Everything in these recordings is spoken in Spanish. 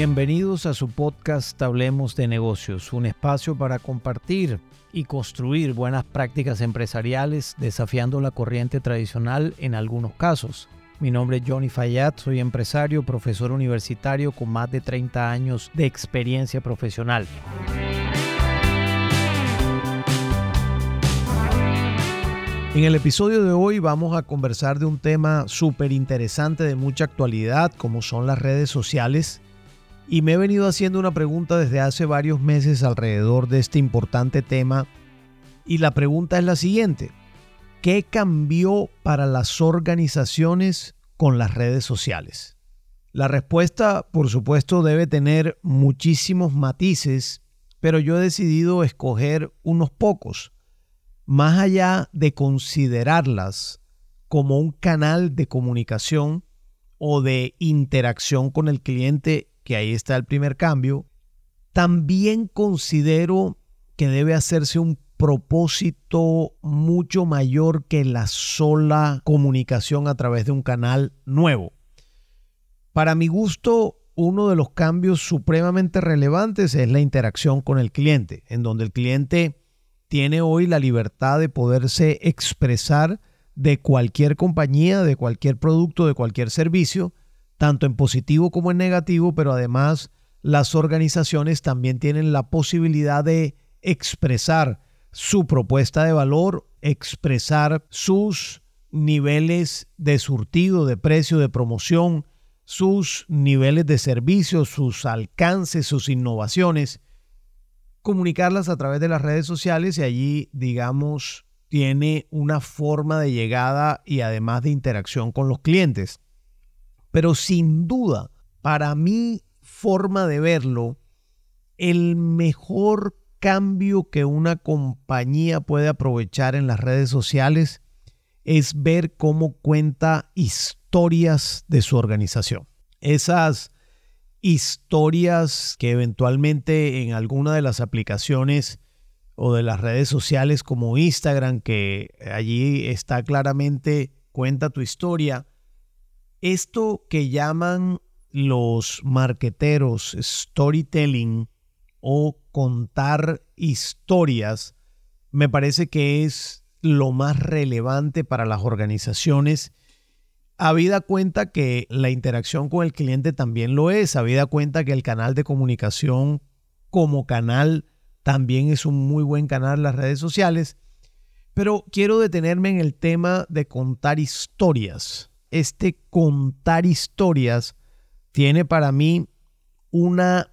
Bienvenidos a su podcast Hablemos de negocios, un espacio para compartir y construir buenas prácticas empresariales desafiando la corriente tradicional en algunos casos. Mi nombre es Johnny Fayad, soy empresario, profesor universitario con más de 30 años de experiencia profesional. En el episodio de hoy vamos a conversar de un tema súper interesante de mucha actualidad como son las redes sociales y me he venido haciendo una pregunta desde hace varios meses alrededor de este importante tema y la pregunta es la siguiente. ¿Qué cambió para las organizaciones con las redes sociales? La respuesta, por supuesto, debe tener muchísimos matices, pero yo he decidido escoger unos pocos más allá de considerarlas como un canal de comunicación o de interacción con el cliente, que ahí está el primer cambio, también considero que debe hacerse un propósito mucho mayor que la sola comunicación a través de un canal nuevo. Para mi gusto, uno de los cambios supremamente relevantes es la interacción con el cliente, en donde el cliente tiene hoy la libertad de poderse expresar de cualquier compañía, de cualquier producto, de cualquier servicio, tanto en positivo como en negativo, pero además las organizaciones también tienen la posibilidad de expresar su propuesta de valor, expresar sus niveles de surtido, de precio, de promoción, sus niveles de servicio, sus alcances, sus innovaciones comunicarlas a través de las redes sociales y allí, digamos, tiene una forma de llegada y además de interacción con los clientes. Pero sin duda, para mi forma de verlo, el mejor cambio que una compañía puede aprovechar en las redes sociales es ver cómo cuenta historias de su organización. Esas historias que eventualmente en alguna de las aplicaciones o de las redes sociales como Instagram, que allí está claramente cuenta tu historia, esto que llaman los marqueteros storytelling o contar historias, me parece que es lo más relevante para las organizaciones Habida cuenta que la interacción con el cliente también lo es, habida cuenta que el canal de comunicación como canal también es un muy buen canal las redes sociales, pero quiero detenerme en el tema de contar historias. Este contar historias tiene para mí una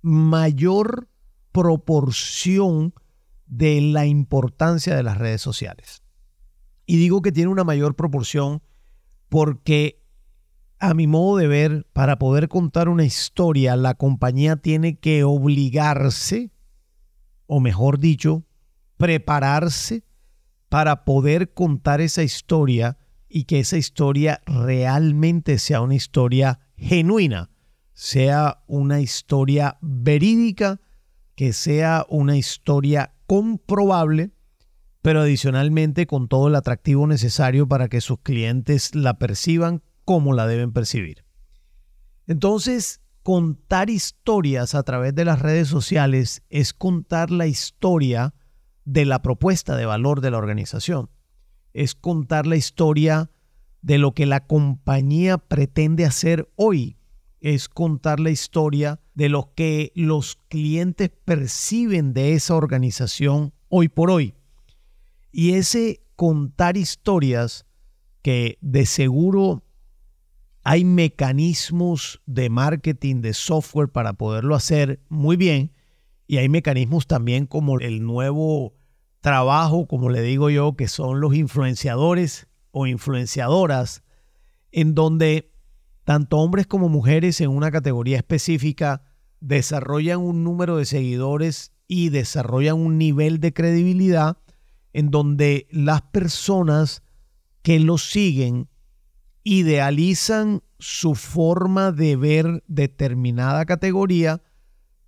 mayor proporción de la importancia de las redes sociales. Y digo que tiene una mayor proporción porque a mi modo de ver, para poder contar una historia, la compañía tiene que obligarse, o mejor dicho, prepararse para poder contar esa historia y que esa historia realmente sea una historia genuina, sea una historia verídica, que sea una historia comprobable pero adicionalmente con todo el atractivo necesario para que sus clientes la perciban como la deben percibir. Entonces, contar historias a través de las redes sociales es contar la historia de la propuesta de valor de la organización. Es contar la historia de lo que la compañía pretende hacer hoy. Es contar la historia de lo que los clientes perciben de esa organización hoy por hoy. Y ese contar historias que de seguro hay mecanismos de marketing, de software para poderlo hacer muy bien. Y hay mecanismos también como el nuevo trabajo, como le digo yo, que son los influenciadores o influenciadoras, en donde tanto hombres como mujeres en una categoría específica desarrollan un número de seguidores y desarrollan un nivel de credibilidad en donde las personas que lo siguen idealizan su forma de ver determinada categoría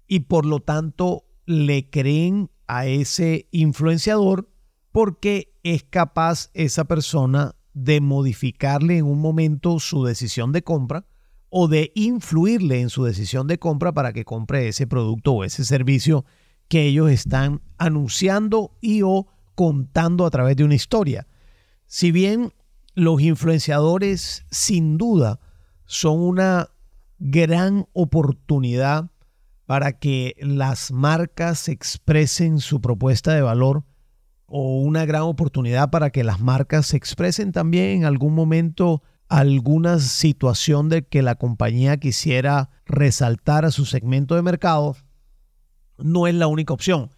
y por lo tanto le creen a ese influenciador porque es capaz esa persona de modificarle en un momento su decisión de compra o de influirle en su decisión de compra para que compre ese producto o ese servicio que ellos están anunciando y o contando a través de una historia. Si bien los influenciadores sin duda son una gran oportunidad para que las marcas expresen su propuesta de valor o una gran oportunidad para que las marcas expresen también en algún momento alguna situación de que la compañía quisiera resaltar a su segmento de mercado, no es la única opción,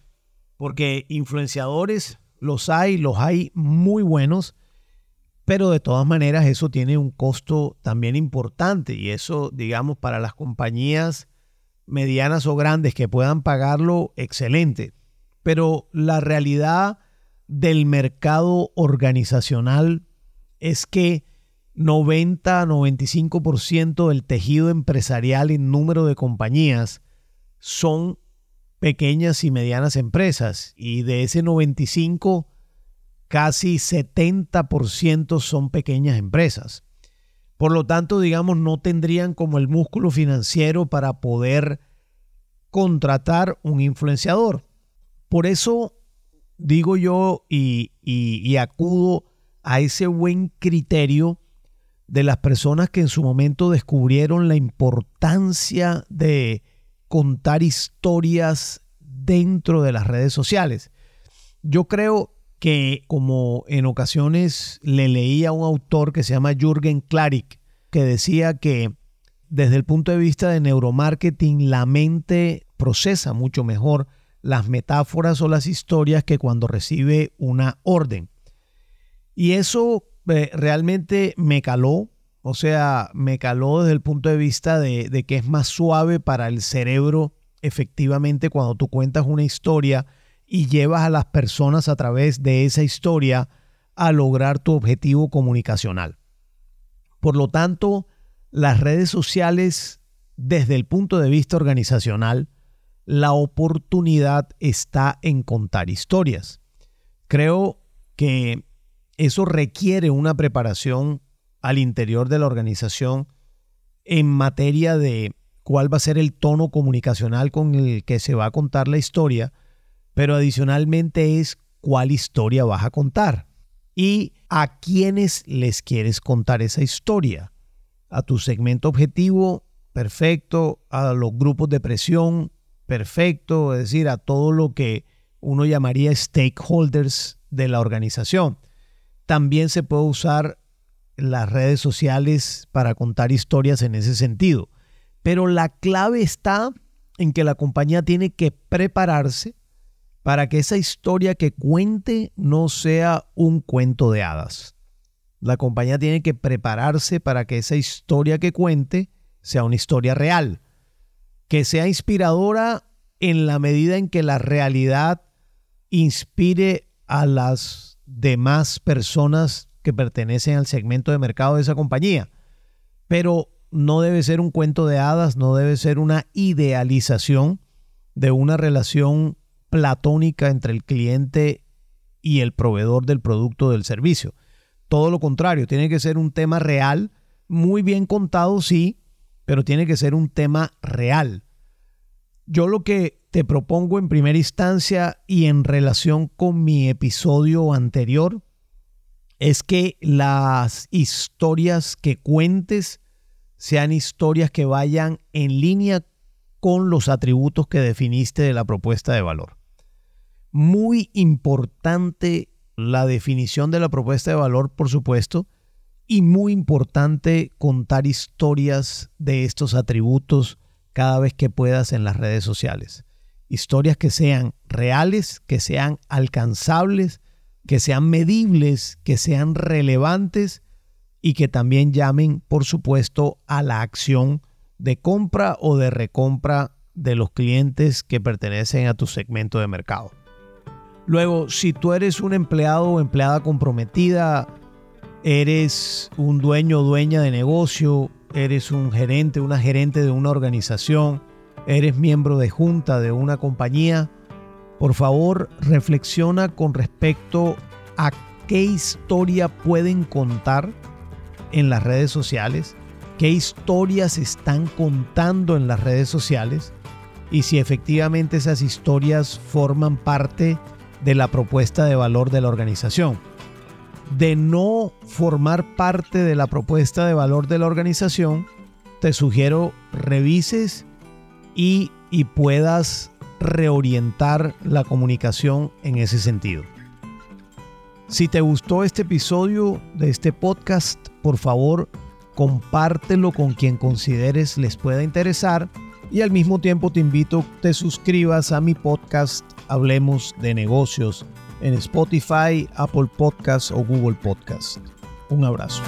porque influenciadores los hay, los hay muy buenos, pero de todas maneras eso tiene un costo también importante y eso, digamos, para las compañías medianas o grandes que puedan pagarlo, excelente. Pero la realidad del mercado organizacional es que 90-95% del tejido empresarial en número de compañías son pequeñas y medianas empresas y de ese 95 casi 70% son pequeñas empresas. Por lo tanto, digamos, no tendrían como el músculo financiero para poder contratar un influenciador. Por eso digo yo y, acudo a ese buen criterio de las personas que en su momento descubrieron la importancia de contar historias dentro de las redes sociales. Yo creo que como en ocasiones le leía a un autor que se llama Jürgen Klarik, que decía que desde el punto de vista de neuromarketing la mente procesa mucho mejor las metáforas o las historias que cuando recibe una orden. Y eso eh, realmente me caló, o sea, me caló desde el punto de vista de, de que es más suave para el cerebro efectivamente cuando tú cuentas una historia y llevas a las personas a través de esa historia a lograr tu objetivo comunicacional. Por lo tanto, las redes sociales, desde el punto de vista organizacional, la oportunidad está en contar historias. Creo que eso requiere una preparación al interior de la organización en materia de cuál va a ser el tono comunicacional con el que se va a contar la historia, pero adicionalmente es cuál historia vas a contar y a quiénes les quieres contar esa historia. A tu segmento objetivo, perfecto, a los grupos de presión, perfecto, es decir, a todo lo que uno llamaría stakeholders de la organización. También se puede usar las redes sociales para contar historias en ese sentido. Pero la clave está en que la compañía tiene que prepararse para que esa historia que cuente no sea un cuento de hadas. La compañía tiene que prepararse para que esa historia que cuente sea una historia real, que sea inspiradora en la medida en que la realidad inspire a las demás personas que pertenecen al segmento de mercado de esa compañía. Pero no debe ser un cuento de hadas, no debe ser una idealización de una relación platónica entre el cliente y el proveedor del producto o del servicio. Todo lo contrario, tiene que ser un tema real, muy bien contado, sí, pero tiene que ser un tema real. Yo lo que te propongo en primera instancia y en relación con mi episodio anterior es que las historias que cuentes sean historias que vayan en línea con los atributos que definiste de la propuesta de valor muy importante la definición de la propuesta de valor, por supuesto, y muy importante contar historias de estos atributos cada vez que puedas en las redes sociales. Historias que sean reales, que sean alcanzables, que sean medibles, que sean relevantes y que también llamen, por supuesto, a la acción de compra o de recompra de los clientes que pertenecen a tu segmento de mercado. Luego, si tú eres un empleado o empleada comprometida, eres un dueño o dueña de negocio, eres un gerente, una gerente de una organización, eres miembro de junta de una compañía, por favor reflexiona con respecto a qué historia pueden contar en las redes sociales qué historias están contando en las redes sociales y si efectivamente esas historias forman parte de la propuesta de valor de la organización. De no formar parte de la propuesta de valor de la organización, te sugiero revises y, y puedas reorientar la comunicación en ese sentido. Si te gustó este episodio de este podcast, por favor, compártelo con quien consideres les pueda interesar y al mismo tiempo te invito te suscribas a mi podcast Hablemos de negocios en Spotify, Apple Podcasts o Google Podcasts. Un abrazo.